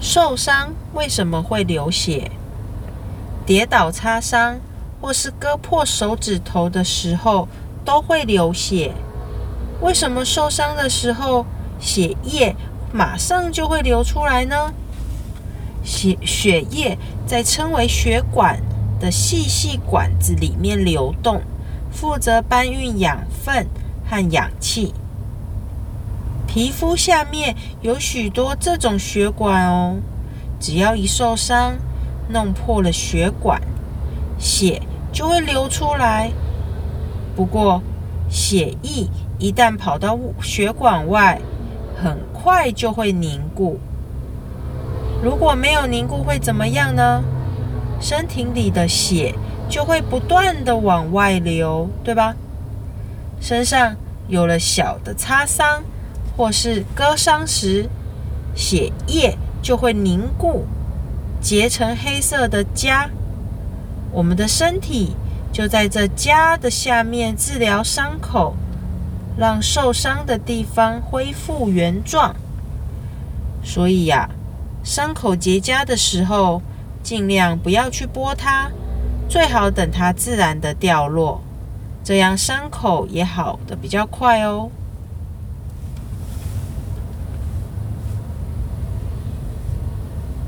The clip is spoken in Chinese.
受伤为什么会流血？跌倒擦伤或是割破手指头的时候都会流血。为什么受伤的时候血液马上就会流出来呢？血血液在称为血管的细细管子里面流动，负责搬运养分和氧气。皮肤下面有许多这种血管哦，只要一受伤，弄破了血管，血就会流出来。不过，血液一旦跑到血管外，很快就会凝固。如果没有凝固，会怎么样呢？身体里的血就会不断的往外流，对吧？身上有了小的擦伤。或是割伤时，血液就会凝固，结成黑色的痂。我们的身体就在这痂的下面治疗伤口，让受伤的地方恢复原状。所以呀，伤口结痂的时候，尽量不要去拨它，最好等它自然的掉落，这样伤口也好的比较快哦。